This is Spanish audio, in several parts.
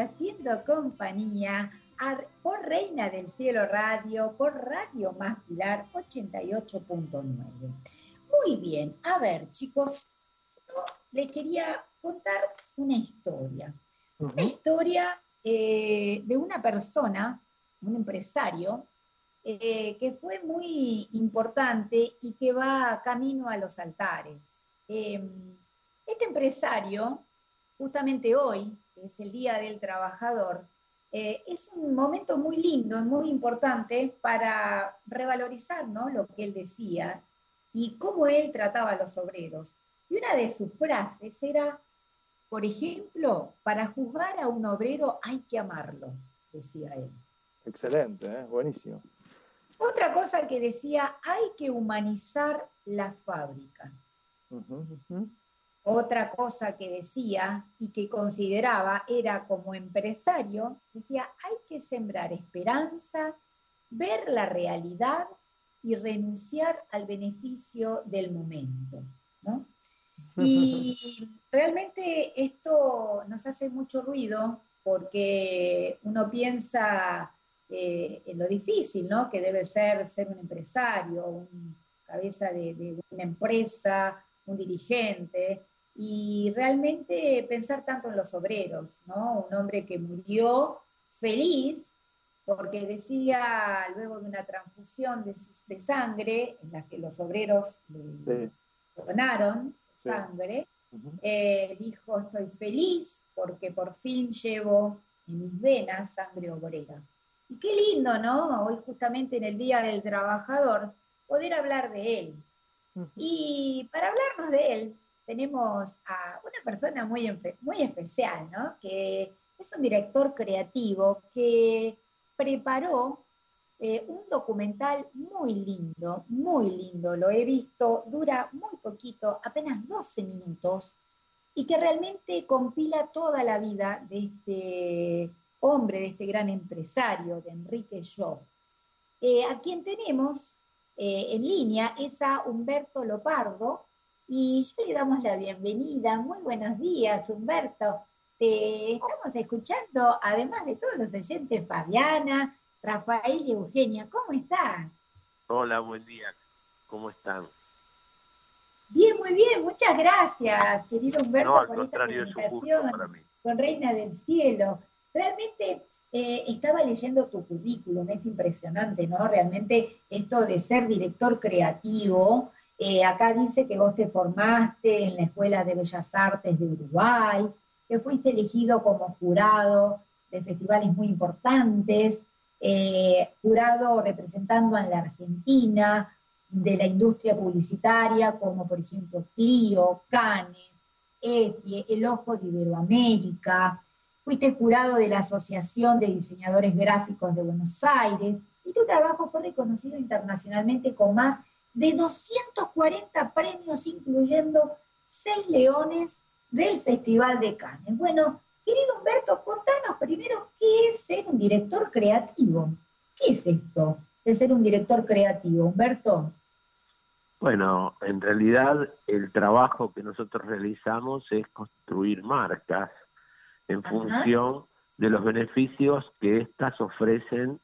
haciendo compañía por Reina del Cielo Radio, por Radio Más Pilar 88.9. Muy bien, a ver chicos, yo les quería contar una historia. Una historia eh, de una persona, un empresario, eh, que fue muy importante y que va camino a los altares. Em, este empresario, justamente hoy, que es el Día del Trabajador, eh, es un momento muy lindo, muy importante para revalorizar lo que él decía y cómo él trataba a los obreros. Y una de sus frases era, por ejemplo, para juzgar a un obrero hay que amarlo, decía él. Excelente, ¿eh? buenísimo. Otra cosa que decía, hay que humanizar la fábrica. Otra cosa que decía y que consideraba era como empresario, decía, hay que sembrar esperanza, ver la realidad y renunciar al beneficio del momento. Y realmente esto nos hace mucho ruido porque uno piensa eh, en lo difícil, ¿no? Que debe ser ser un empresario, un cabeza de, una empresa, un dirigente, y realmente pensar tanto en los obreros, ¿no? Un hombre que murió feliz porque decía, luego de una transfusión de, sangre, en la que los obreros le donaron sangre, eh, dijo, estoy feliz porque por fin llevo en mis venas sangre obrera. Y qué lindo, ¿no? Hoy justamente en el Día del Trabajador, poder hablar de él. Y para hablarnos de él, tenemos a una persona muy, muy especial, ¿no? Que es un director creativo que preparó eh, un documental muy lindo, muy lindo, lo he visto, dura muy poquito, apenas 12 minutos, y que realmente compila toda la vida de este hombre, de este gran empresario, de Enrique Shaw, eh, a quien tenemos eh, en línea es a Humberto Lopardo, y yo le damos la bienvenida. Muy buenos días, Humberto. Te estamos escuchando, además de todos los oyentes, Fabiana, Rafael y Eugenia. ¿Cómo estás? Hola, buen día. ¿Cómo están? Bien, muy bien. Muchas gracias, querido Humberto, no, al contrario, esta presentación para mí. con Reina del Cielo. Realmente eh, estaba leyendo tu currículum, es impresionante, ¿no? Realmente esto de ser director creativo, eh, acá dice que vos te formaste en la Escuela de Bellas Artes de Uruguay, que fuiste elegido como jurado de festivales muy importantes, eh, jurado representando a la Argentina, de la industria publicitaria, como por ejemplo Clio, Canes, EFIE, El Ojo de Iberoamérica, Fuiste jurado de la Asociación de Diseñadores Gráficos de Buenos Aires y tu trabajo fue reconocido internacionalmente con más de 240 premios, incluyendo seis leones del Festival de Cannes. Bueno, querido Humberto, contanos primero qué es ser un director creativo. ¿Qué es esto de ser un director creativo, Humberto? Bueno, en realidad el trabajo que nosotros realizamos es construir marcas en función de los beneficios que éstas ofrecen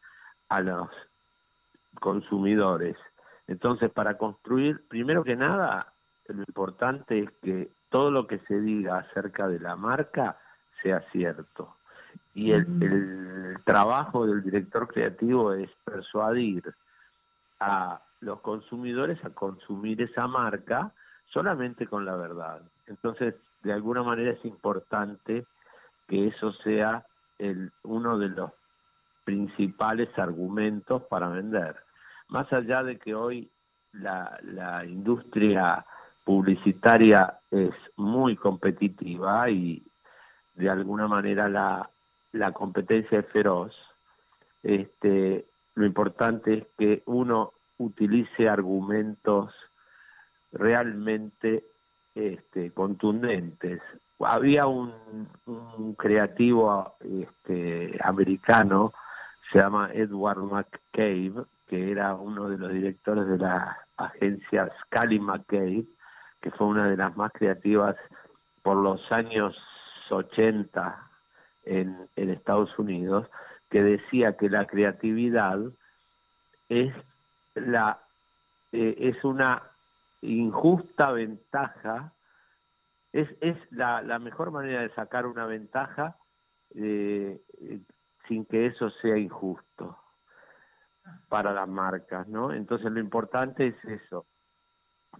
a los consumidores. Entonces, para construir, primero que nada, lo importante es que todo lo que se diga acerca de la marca sea cierto. Y el, el trabajo del director creativo es persuadir a los consumidores a consumir esa marca solamente con la verdad. Entonces, de alguna manera es importante que eso sea el, uno de los principales argumentos para vender. Más allá de que hoy la, industria publicitaria es muy competitiva y de alguna manera la, la competencia es feroz, este, lo importante es que uno utilice argumentos realmente este, contundentes. Había un, creativo este, americano, se llama Edward McCabe, que era uno de los directores de la agencia Scully McCabe, que fue una de las más creativas por los años 80 en, Estados Unidos que decía que la creatividad es la eh, es una injusta ventaja es, es la, mejor manera de sacar una ventaja eh, sin que eso sea injusto para las marcas, ¿no? Entonces lo importante es eso.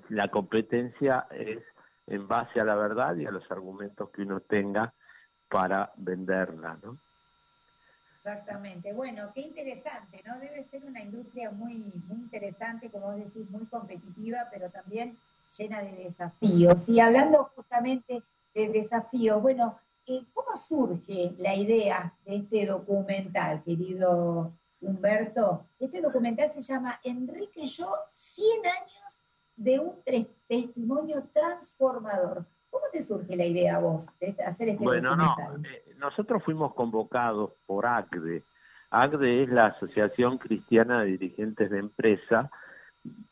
La competencia es en base a la verdad y a los argumentos que uno tenga para venderla, ¿no? Exactamente. Bueno, qué interesante, ¿no? Debe ser una industria muy, interesante, como vos decís, muy competitiva, pero también llena de desafíos. Y hablando justamente de desafíos, bueno, eh, ¿cómo surge la idea de este documental, querido Humberto? Este documental se llama Enrique y yo, 100 años de un testimonio transformador. ¿Cómo te surge la idea a vos de hacer este bueno, documental? Bueno, no, eh, nosotros fuimos convocados por ACDE. ACDE es la Asociación Cristiana de Dirigentes de Empresa,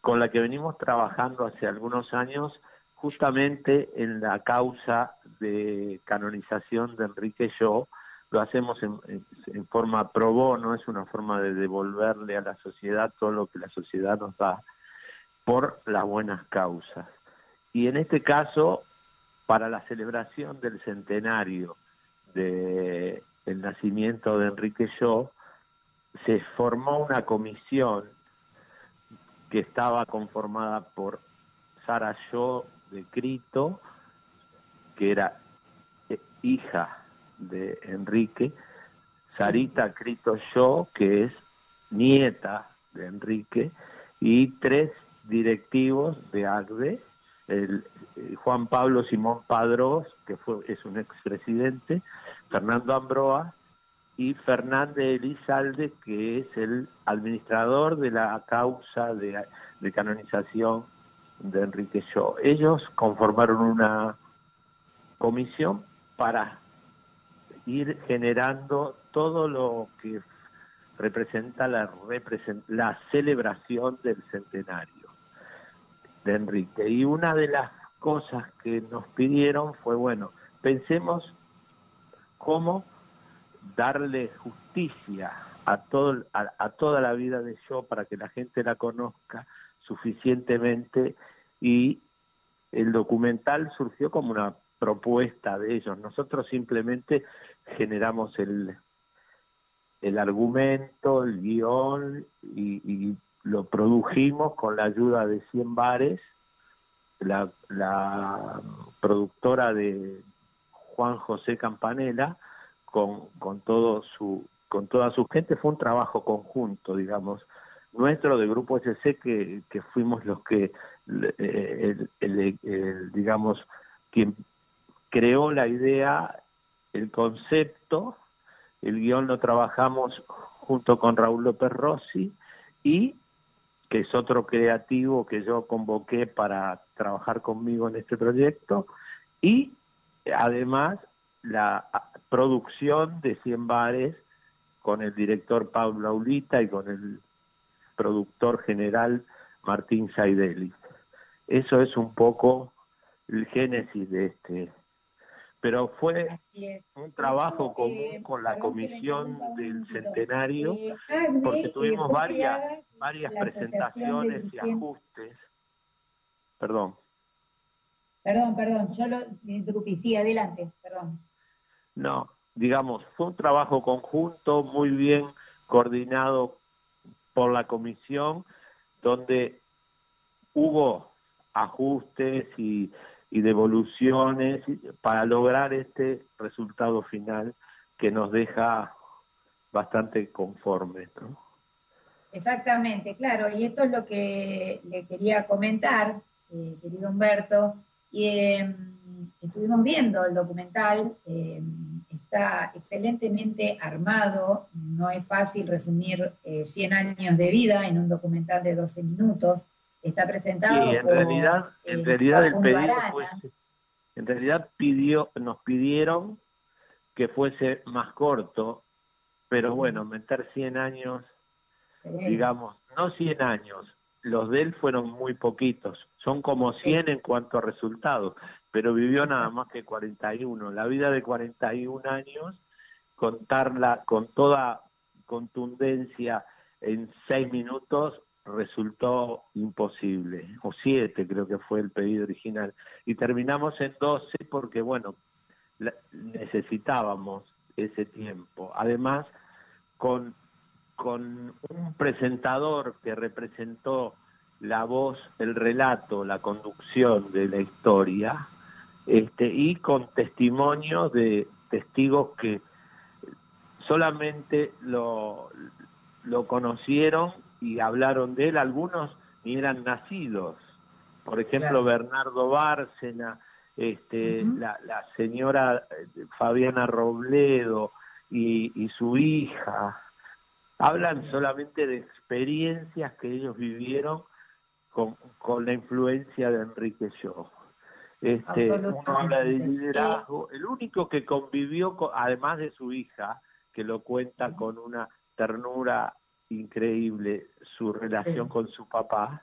con la que venimos trabajando hace algunos años justamente en la causa de canonización de Enrique Yo. Lo hacemos en, forma pro bono, es una forma de devolverle a la sociedad todo lo que la sociedad nos da por las buenas causas. Y en este caso, para la celebración del centenario del el nacimiento de Enrique Yo, se formó una comisión que estaba conformada por Sara Yo de Crito, que era eh, hija de Enrique, Sarita Crito Yo, que es nieta de Enrique, y tres directivos de ACDE, el, eh, Juan Pablo Simón Padrós, que fue, es un expresidente, Fernando Ambroa y Fernández Elizalde, que es el administrador de la causa de, de canonización de Enrique Shaw. Ellos conformaron una comisión para ir generando todo lo que representa la, la celebración del centenario de Enrique. Y una de las cosas que nos pidieron fue, bueno, pensemos cómo darle justicia a, todo, a, toda la vida de yo para que la gente la conozca suficientemente y el documental surgió como una propuesta de ellos. Nosotros simplemente generamos el, el argumento, el guion y, lo produjimos con la ayuda de 100 bares, la, productora de Juan José Campanella, con, con, todo su, con toda su gente, fue un trabajo conjunto, digamos, nuestro de Grupo SC, que, que fuimos los que, eh, digamos, quien creó la idea, el concepto, el guion lo trabajamos junto con Raúl López Rossi y que es otro creativo que yo convoqué para trabajar conmigo en este proyecto, y además la producción de 100 bares con el director Pablo Aulita y con el productor general Martín Saidelis. Eso es un poco el génesis de este. Pero fue un trabajo común con la comisión del centenario, porque tuvimos varias varias presentaciones y ajustes. Perdón. Perdón, perdón, yo lo interrumpí. Sí, adelante, perdón. No, digamos, fue un trabajo conjunto muy bien coordinado por la comisión, donde hubo ajustes y, y devoluciones para lograr este resultado final que nos deja bastante conformes. ¿no? Exactamente, claro, y esto es lo que le quería comentar, eh, querido Humberto, y em, estuvimos viendo el documental, em, está excelentemente armado, no es fácil resumir 100 eh, años de vida en un documental de 12 minutos, está presentado en realidad, en eh, realidad el pedido fue, en realidad pidió, nos pidieron que fuese más corto, pero bueno, meter 100 años digamos, no 100 años, los de él fueron muy poquitos, son como 100 en cuanto a resultados, pero vivió nada más que 41. La vida de 41 años contarla con toda contundencia en seis minutos resultó imposible, o siete creo que fue el pedido original, y terminamos en doce porque, bueno, necesitábamos ese tiempo. Además, con, con un presentador que representó la voz, el relato, la conducción de la historia, este, y con testimonios de testigos que solamente lo, lo conocieron y hablaron de él, algunos ni eran nacidos. Por ejemplo, Bernardo Bárcena, este, la, la, señora eh, Fabiana Robledo y, y su hija, hablan solamente de experiencias que ellos vivieron con, con la influencia de Enrique Shaw. Este, uno habla de liderazgo. El único que convivió, además de su hija, que lo cuenta con una ternura increíble, su relación con su papá,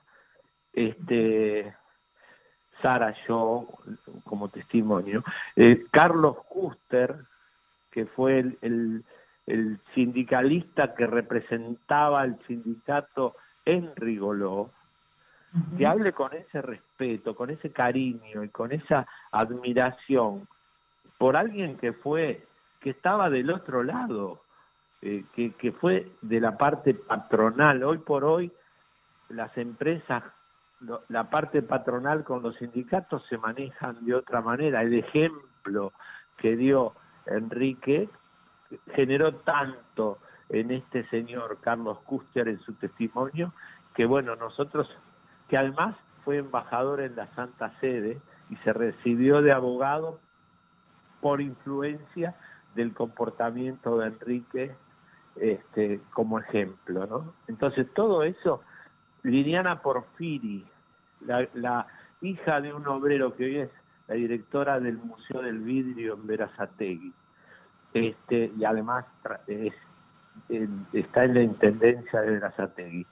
este, Sara yo como testimonio, eh, Carlos Custer, que fue el, el, sindicalista que representaba al sindicato en Rigoló, que hable con ese respeto, con ese cariño y con esa admiración por alguien que fue, que estaba del otro lado, eh, que, que fue de la parte patronal. Hoy por hoy las empresas, la parte patronal con los sindicatos se manejan de otra manera. El ejemplo que dio Enrique generó tanto en este señor Carlos Custer en su testimonio que bueno, nosotros que además fue embajador en la Santa Sede y se recibió de abogado por influencia del comportamiento de Enrique este, como ejemplo, ¿no? Entonces todo eso, Liliana Porfiri, la, la hija de un obrero que hoy es la directora del Museo del Vidrio en Verazategui, este, y además es, está en la intendencia de Verazategui,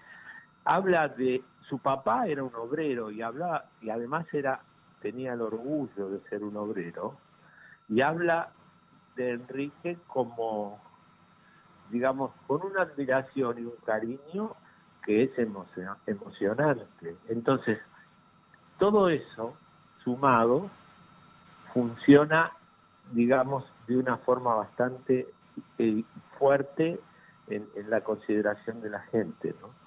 habla de su papá era un obrero y hablaba y además era tenía el orgullo de ser un obrero y habla de Enrique como digamos con una admiración y un cariño que es emocionante. Entonces todo eso sumado funciona digamos de una forma bastante eh, fuerte en, en la consideración de la gente no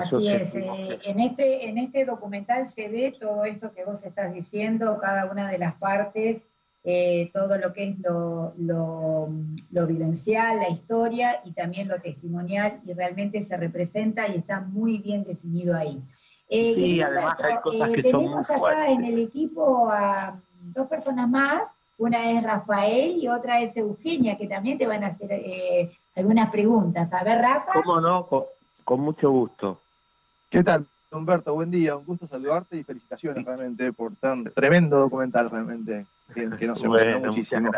Así es, eh, en, este, en este documental se ve todo esto que vos estás diciendo, cada una de las partes, eh, todo lo que es lo, lo, vivencial, la historia y también lo testimonial, y realmente se representa y está muy bien definido ahí. Eh, sí, además hay cosas que tenemos acá en el equipo a dos personas más, una es Rafael y otra es Eugenia, que también te van a hacer algunas preguntas. A ver, Rafa. ¿Cómo no? Con mucho gusto. ¿Qué tal, Humberto? Buen día, un gusto saludarte y felicitaciones realmente por tan tremendo documental realmente que, nos emociona muchísimo.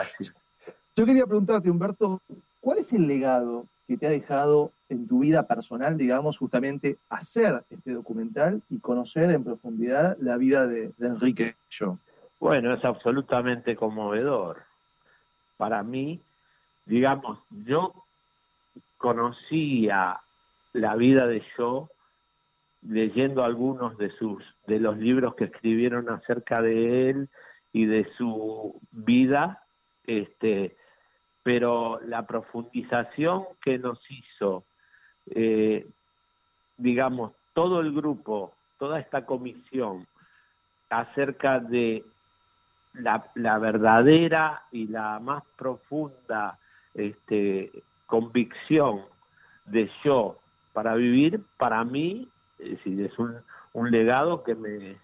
Yo quería preguntarte, Humberto, ¿cuál es el legado que te ha dejado en tu vida personal, digamos, justamente hacer este documental y conocer en profundidad la vida de, Enrique Yo? Bueno, es absolutamente conmovedor. Para mí, digamos, yo conocía la vida de yo leyendo algunos de sus de los libros que escribieron acerca de él y de su vida este pero la profundización que nos hizo eh, digamos todo el grupo toda esta comisión acerca de la, la verdadera y la más profunda este, convicción de yo para vivir, para mí, es, es un, un legado que me,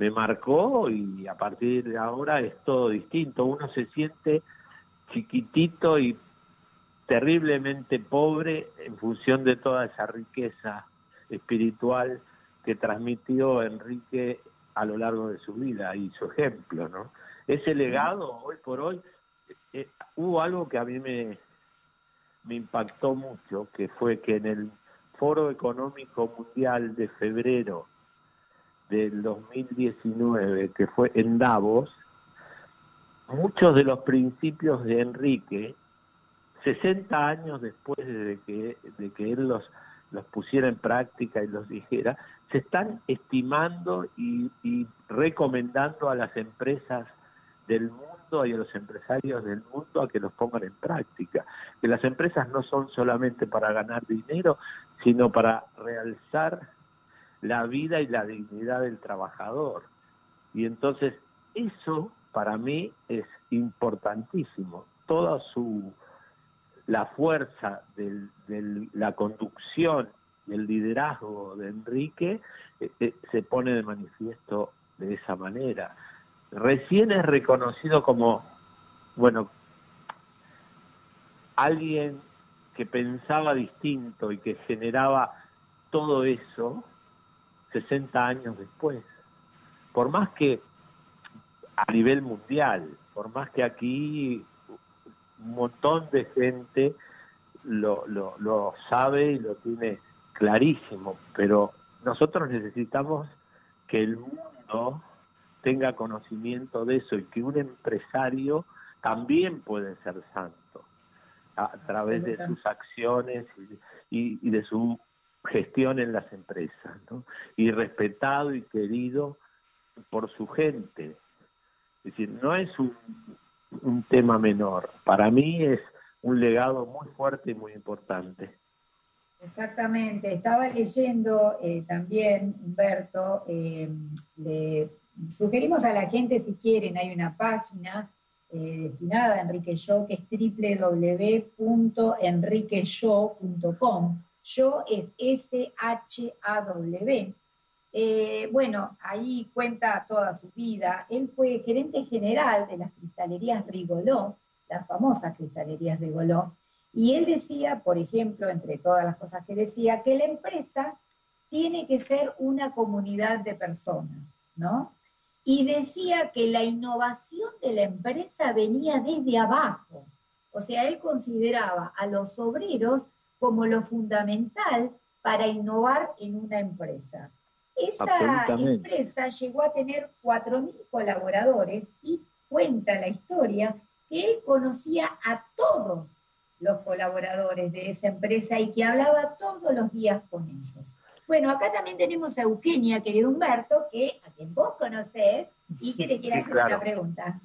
me marcó y a partir de ahora es todo distinto. Uno se siente chiquitito y terriblemente pobre en función de toda esa riqueza espiritual que transmitió Enrique a lo largo de su vida y su ejemplo, ¿no? Ese legado, hoy por hoy, eh, hubo algo que a mí me, me impactó mucho, que fue que en el Foro Económico Mundial de febrero del 2019, que fue en Davos, muchos de los principios de Enrique 60 años después de que, de que él los, los pusiera en práctica y los dijera, se están estimando y, y recomendando a las empresas del mundo y a los empresarios del mundo a que los pongan en práctica. Que las empresas no son solamente para ganar dinero, sino para realzar la vida y la dignidad del trabajador. Y entonces eso para mí es importantísimo. Toda su la fuerza de la conducción y el liderazgo de Enrique eh, eh, se pone de manifiesto de esa manera. Recién es reconocido como, bueno, alguien que pensaba distinto y que generaba todo eso 60 años después. Por más que a nivel mundial, por más que aquí un montón de gente lo, lo, lo sabe y lo tiene clarísimo, pero nosotros necesitamos que el mundo tenga conocimiento de eso y que un empresario también puede ser santo a, través de sus acciones y, y, de su gestión en las empresas, ¿no? Y respetado y querido por su gente. Es decir, no es un, tema menor. Para mí es un legado muy fuerte y muy importante. Exactamente. Estaba leyendo eh, también, Humberto, eh, sugerimos a la gente, si quieren, hay una página eh, destinada a Enrique Show, que es www.enriqueshow.com. Yo es S-H-A-W. Eh, bueno, ahí cuenta toda su vida. Él fue gerente general de las cristalerías Rigoló, las famosas cristalerías Rigoló, y él decía, por ejemplo, entre todas las cosas que decía, que la empresa tiene que ser una comunidad de personas, ¿no? Y decía que la innovación de la empresa venía desde abajo. O sea, él consideraba a los obreros como lo fundamental para innovar en una empresa. Esa empresa llegó a tener 4.000 colaboradores y cuenta la historia que él conocía a todos los colaboradores de esa empresa y que hablaba todos los días con ellos. Bueno, acá también tenemos a Eugenia, querido Humberto, que a quien vos conocés y que te quiere hacer una pregunta.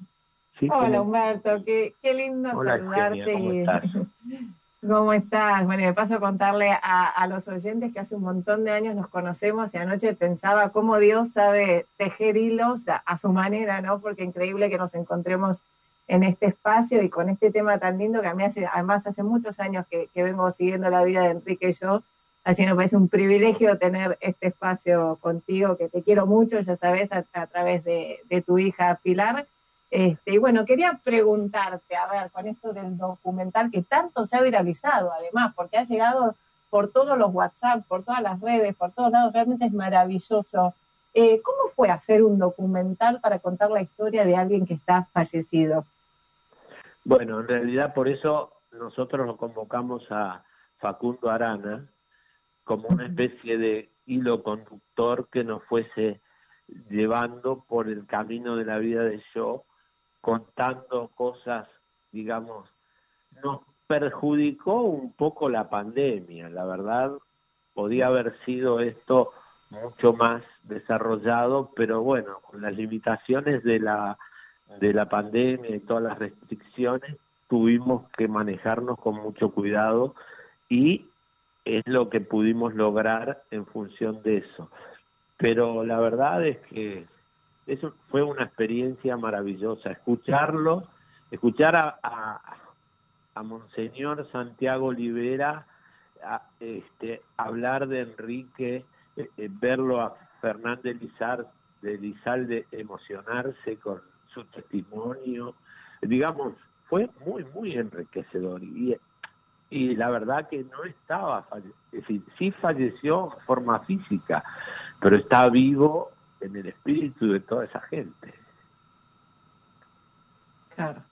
Hola Humberto, qué, lindo saludarte. ¿Cómo estás? Bueno, me paso a contarle a, los oyentes que hace un montón de años nos conocemos y anoche pensaba cómo Dios sabe tejer hilos a, su manera, ¿no? Porque increíble que nos encontremos en este espacio y con este tema tan lindo que a mí hace, además hace muchos años que, vengo siguiendo la vida de Enrique y yo, así me parece un privilegio tener este espacio contigo, que te quiero mucho, ya sabes, a, través de, de tu hija Pilar este, y bueno, quería preguntarte, a ver, con esto del documental que tanto se ha viralizado, además, porque ha llegado por todos los WhatsApp, por todas las redes, por todos lados, realmente es maravilloso. Eh, ¿Cómo fue hacer un documental para contar la historia de alguien que está fallecido? Bueno, en realidad por eso nosotros lo convocamos a Facundo Arana como una especie de hilo conductor que nos fuese llevando por el camino de la vida de yo contando cosas, digamos, nos perjudicó un poco la pandemia, la verdad, podía haber sido esto mucho más desarrollado, pero bueno, con las limitaciones de la de la pandemia y todas las restricciones, tuvimos que manejarnos con mucho cuidado y es lo que pudimos lograr en función de eso. Pero la verdad es que eso fue una experiencia maravillosa, escucharlo, escuchar a, a, Monseñor Santiago Olivera este, hablar de Enrique, eh, eh, verlo a Fernández Lizar, de Lizalde emocionarse con su testimonio, digamos, fue muy, muy enriquecedor. Y, y la verdad que no estaba, es decir, sí falleció en forma física, pero está vivo en el espíritu de toda esa gente. Claro,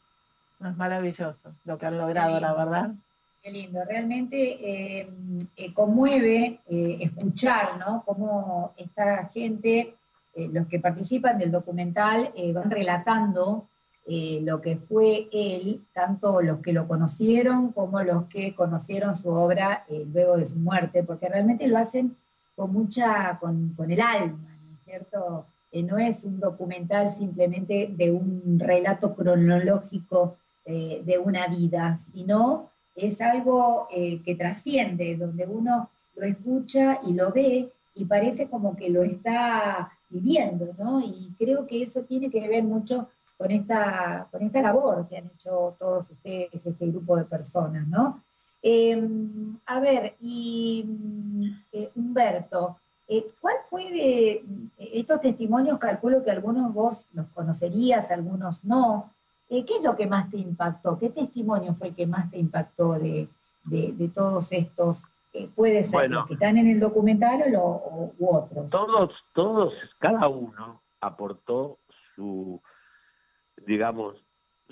es maravilloso lo que han logrado, la verdad. Qué lindo, realmente eh, eh, conmueve eh, escuchar, ¿no? Cómo esta gente, los que participan del documental, van relatando eh, lo que fue él, tanto los que lo conocieron como los que conocieron su obra eh, luego de su muerte, porque realmente lo hacen con mucha, con, el alma, ¿no es cierto? Eh, no es un documental simplemente de un relato cronológico de una vida, sino es algo que trasciende, donde uno lo escucha y lo ve y parece como que lo está viviendo, ¿no? Y creo que eso tiene que ver mucho con esta, con esta labor que han hecho todos ustedes, este grupo de personas, ¿no? Em, a ver, y eh, Humberto, eh, ¿cuál fue de estos testimonios? Calculo que algunos vos los conocerías, algunos no. Eh, ¿Qué es lo que más te impactó? ¿Qué testimonio fue el que más te impactó de, todos estos? puede ser los que están en el documental o, u otros. Todos, todos, cada uno aportó su, digamos,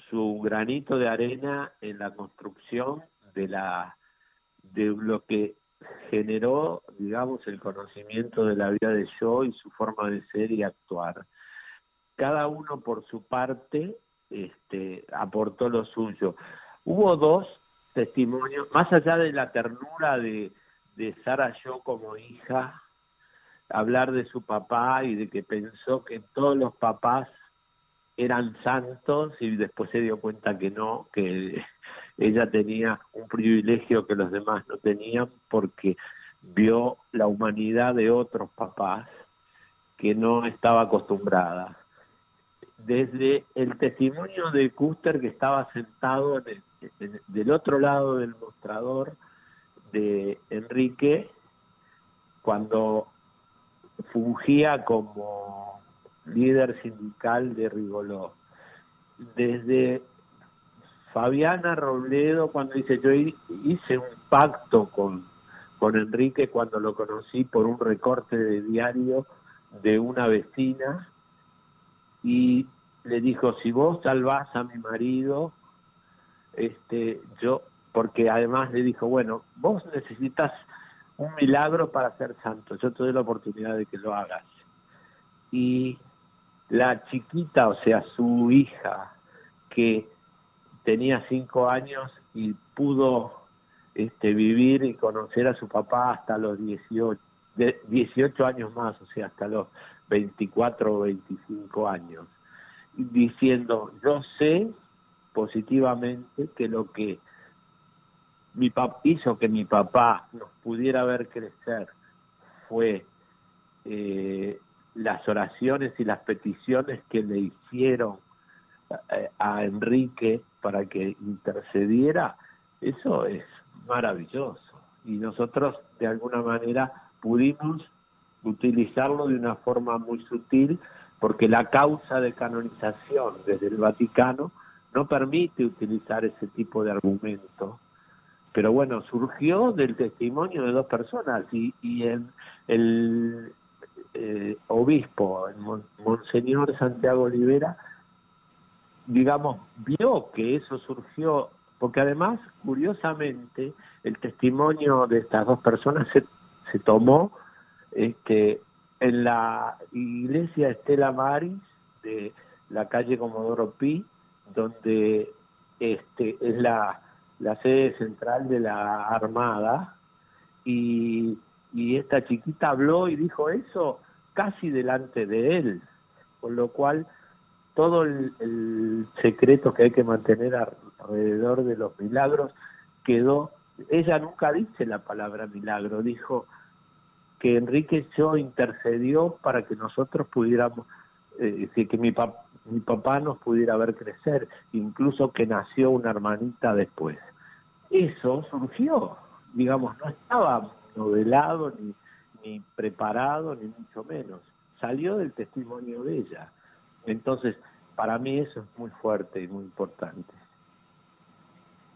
su granito de arena en la construcción de la de lo que generó, digamos, el conocimiento de la vida de yo y su forma de ser y actuar. Cada uno por su parte este, aportó lo suyo. Hubo dos testimonios, más allá de la ternura de, de Sara yo como hija, hablar de su papá y de que pensó que todos los papás eran santos y después se dio cuenta que no, que ella tenía un privilegio que los demás no tenían porque vio la humanidad de otros papás que no estaba acostumbrada. Desde el testimonio de Custer que estaba sentado del otro lado del mostrador de Enrique, cuando fungía como líder sindical de Rigoló. Desde Fabiana Robledo, cuando dice, yo hice un pacto con, con Enrique cuando lo conocí por un recorte de diario de una vecina y le dijo, si vos salvás a mi marido, este, yo, porque además le dijo, bueno, vos necesitas un milagro para ser santo, yo te doy la oportunidad de que lo hagas. Y la chiquita, o sea, su hija, que tenía cinco años y pudo este, vivir y conocer a su papá hasta los 18, 18 años más, o sea, hasta los 24 o 25 años, diciendo, yo sé positivamente que lo que mi hizo que mi papá nos pudiera ver crecer fue eh, las oraciones y las peticiones que le hicieron eh, a Enrique para que intercediera, eso es maravilloso. Y nosotros de alguna manera pudimos utilizarlo de una forma muy sutil porque la causa de canonización desde el Vaticano no permite utilizar ese tipo de argumento. Pero bueno, surgió del testimonio de dos personas y, y en el, eh, obispo, Monseñor Santiago Olivera, digamos, vio que eso surgió, porque además, curiosamente, el testimonio de estas dos personas se, se tomó este, en la iglesia Estela Maris de la calle Comodoro Pi, donde este, es la, la sede central de la Armada, y y esta chiquita habló y dijo eso casi delante de él, con lo cual todo el, secreto que hay que mantener alrededor de los milagros quedó, ella nunca dice la palabra milagro, dijo que Enrique yo intercedió para que nosotros pudiéramos, eh, que mi, mi papá nos pudiera ver crecer, incluso que nació una hermanita después. Eso surgió, digamos, no estaba novelado, ni, ni preparado, ni mucho menos. Salió del testimonio de ella. Entonces, para mí eso es muy fuerte y muy importante.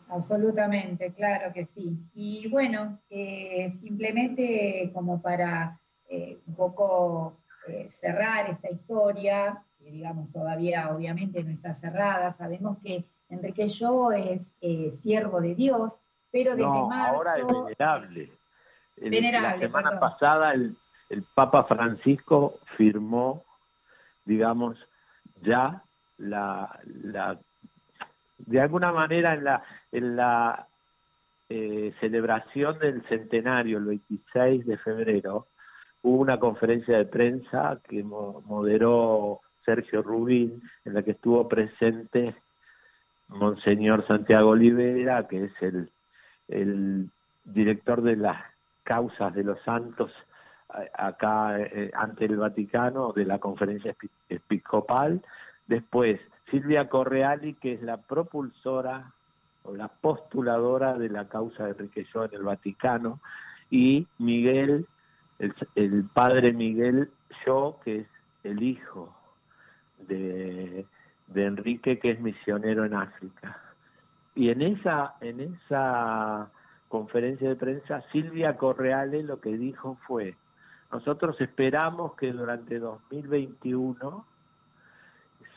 Absolutamente, claro que sí. Y bueno, eh, simplemente como para eh, un poco eh, cerrar esta historia, que digamos todavía obviamente no está cerrada, sabemos que Enrique Yo es siervo de Dios, pero desde no, Ahora es venerable la semana pasada el, el Papa Francisco firmó, digamos, ya la, de alguna manera en la, en la eh, celebración del centenario, el 26 de febrero, hubo una conferencia de prensa que moderó Sergio Rubín, en la que estuvo presente Monseñor Santiago Olivera, que es el, el director de las causas de los santos acá eh, ante el Vaticano de la conferencia episcopal. Después, Silvia Correali, que es la propulsora o la postuladora de la causa de Enrique en el Vaticano, y Miguel, el, el padre Miguel Yo, que es el hijo de, de Enrique, que es misionero en África. Y en esa, en esa conferencia de prensa, Silvia Correale lo que dijo fue, nosotros esperamos que durante 2021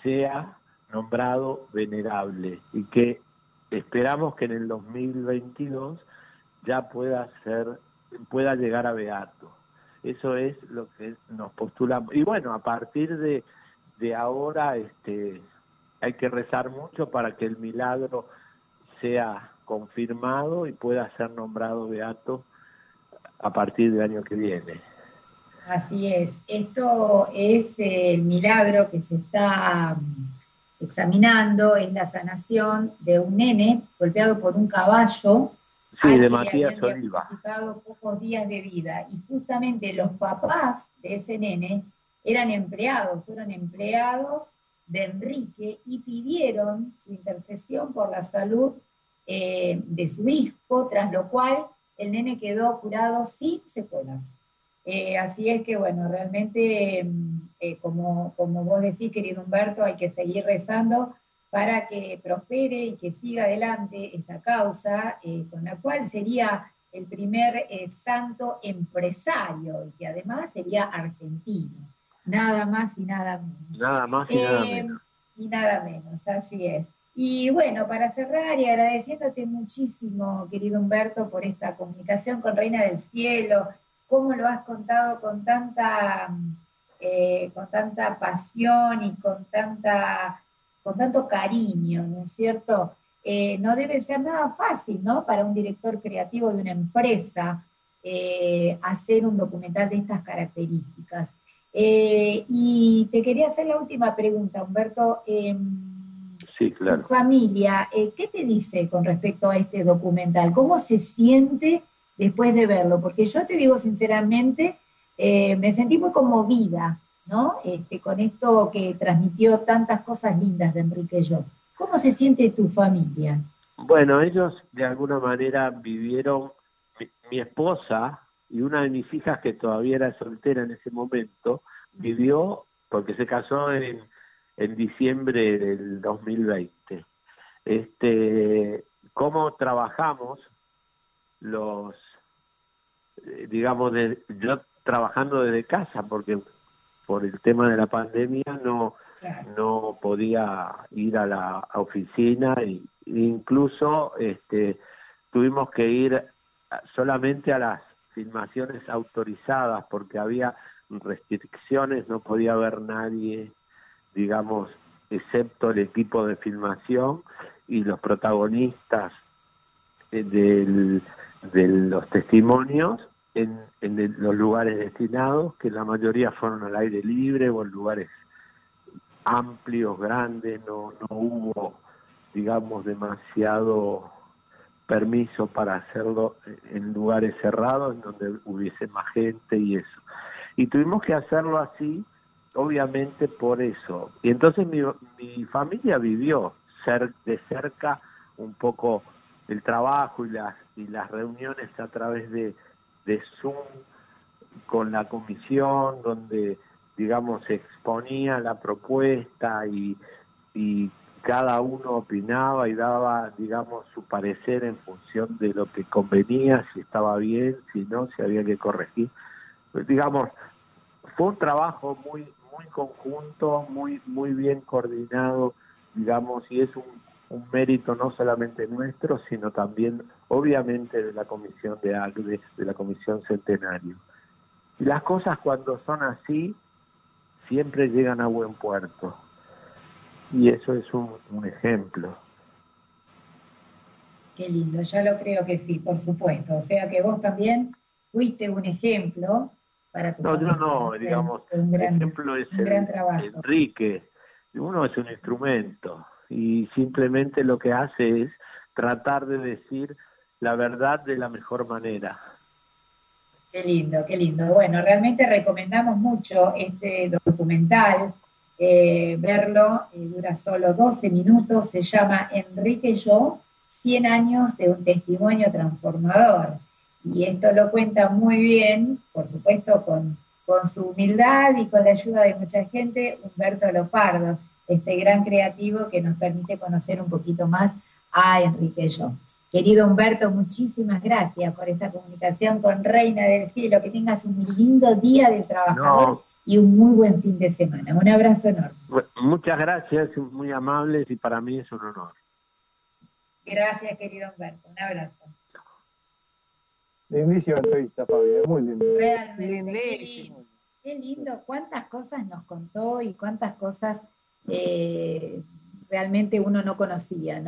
sea nombrado venerable y que esperamos que en el 2022 ya pueda ser pueda llegar a beato. Eso es lo que nos postulamos. Y bueno, a partir de, de ahora este hay que rezar mucho para que el milagro sea confirmado y pueda ser nombrado beato a partir del año que viene. Así es. Esto es el milagro que se está mm, examinando, es la sanación de un nene golpeado por un caballo. Sí, de Matías Oliva. pocos días de vida. Y justamente los papás de ese nene eran empleados, fueron empleados de Enrique y pidieron su intercesión por la salud eh, de su hijo, tras lo cual el nene quedó curado sin secuelas. Eh, así es que, bueno, realmente, mm, eh, como, como vos decís, querido Humberto, hay que seguir rezando para que prospere y que siga adelante esta causa, con la cual sería el primer santo empresario y que además sería argentino. Nada más y nada menos. Nada más y nada eh, menos. Y nada menos, así es. Y bueno, para cerrar y agradeciéndote muchísimo, querido Humberto, por esta comunicación con Reina del Cielo, cómo lo has contado con tanta, eh, con tanta pasión y con, tanta, con tanto cariño, ¿no es cierto? Eh, no debe ser nada fácil, ¿no? Para un director creativo de una empresa hacer un documental de estas características. Eh, y te quería hacer la última pregunta, Humberto. Sí, claro. Familia, eh, ¿qué te dice con respecto a este documental? ¿Cómo se siente después de verlo? Porque yo te digo sinceramente, eh, me sentí muy conmovida, ¿no? Este, con esto que transmitió tantas cosas lindas de Enrique Yo. ¿Cómo se siente tu familia? Bueno, ellos de alguna manera vivieron, mi esposa y una de mis hijas que todavía era soltera en ese momento vivió porque se casó en, en diciembre del 2020. Este, cómo trabajamos los, eh, digamos, de, yo trabajando desde casa porque por el tema de la pandemia no no podía ir a la oficina e incluso este tuvimos que ir solamente a las filmaciones autorizadas porque había restricciones, no podía haber nadie, digamos, excepto el equipo de filmación y los protagonistas eh, de los testimonios en, en los lugares destinados, que la mayoría fueron al aire libre o en lugares amplios, grandes, no, no hubo, digamos, demasiado permiso para hacerlo en lugares cerrados, en donde hubiese más gente y eso. Y tuvimos que hacerlo así, obviamente por eso. Y entonces mi, mi familia vivió ser, de cerca un poco el trabajo y las, y las reuniones a través de, de Zoom con la comisión, donde, digamos, se exponía la propuesta y, y cada uno opinaba y daba, digamos, su parecer en función de lo que convenía, si estaba bien, si no, si había que corregir. Pues, digamos, fue un trabajo muy muy conjunto, muy muy bien coordinado, digamos, y es un, un mérito no solamente nuestro, sino también, obviamente, de la Comisión de ACDE, de la Comisión Centenario. Las cosas cuando son así, siempre llegan a buen puerto y eso es un, ejemplo. Qué lindo, ya lo creo que sí, por supuesto. O sea que vos también fuiste un ejemplo para tu No, yo no, digamos, un gran, ejemplo es Enrique. Uno es un instrumento y simplemente lo que hace es tratar de decir la verdad de la mejor manera. Qué lindo, qué lindo. Bueno, realmente recomendamos mucho este documental, eh, verlo, eh, dura solo 12 minutos, se llama Enrique y yo, 100 años de un testimonio transformador. Y esto lo cuenta muy bien, por supuesto, con, con su humildad y con la ayuda de mucha gente, Humberto Lopardo, este gran creativo que nos permite conocer un poquito más a Enrique y yo. Querido Humberto, muchísimas gracias por esta comunicación con Reina del Cielo. Que tengas un lindo día del trabajador y un muy buen fin de semana. Un abrazo enorme. Muchas gracias, muy amables y para mí es un honor. Gracias, querido Humberto. Un abrazo. Lindísima entrevista, Fabi, muy lindo. Realmente, qué lindo. Cuántas cosas nos contó y cuántas cosas eh, realmente uno no conocía, ¿no?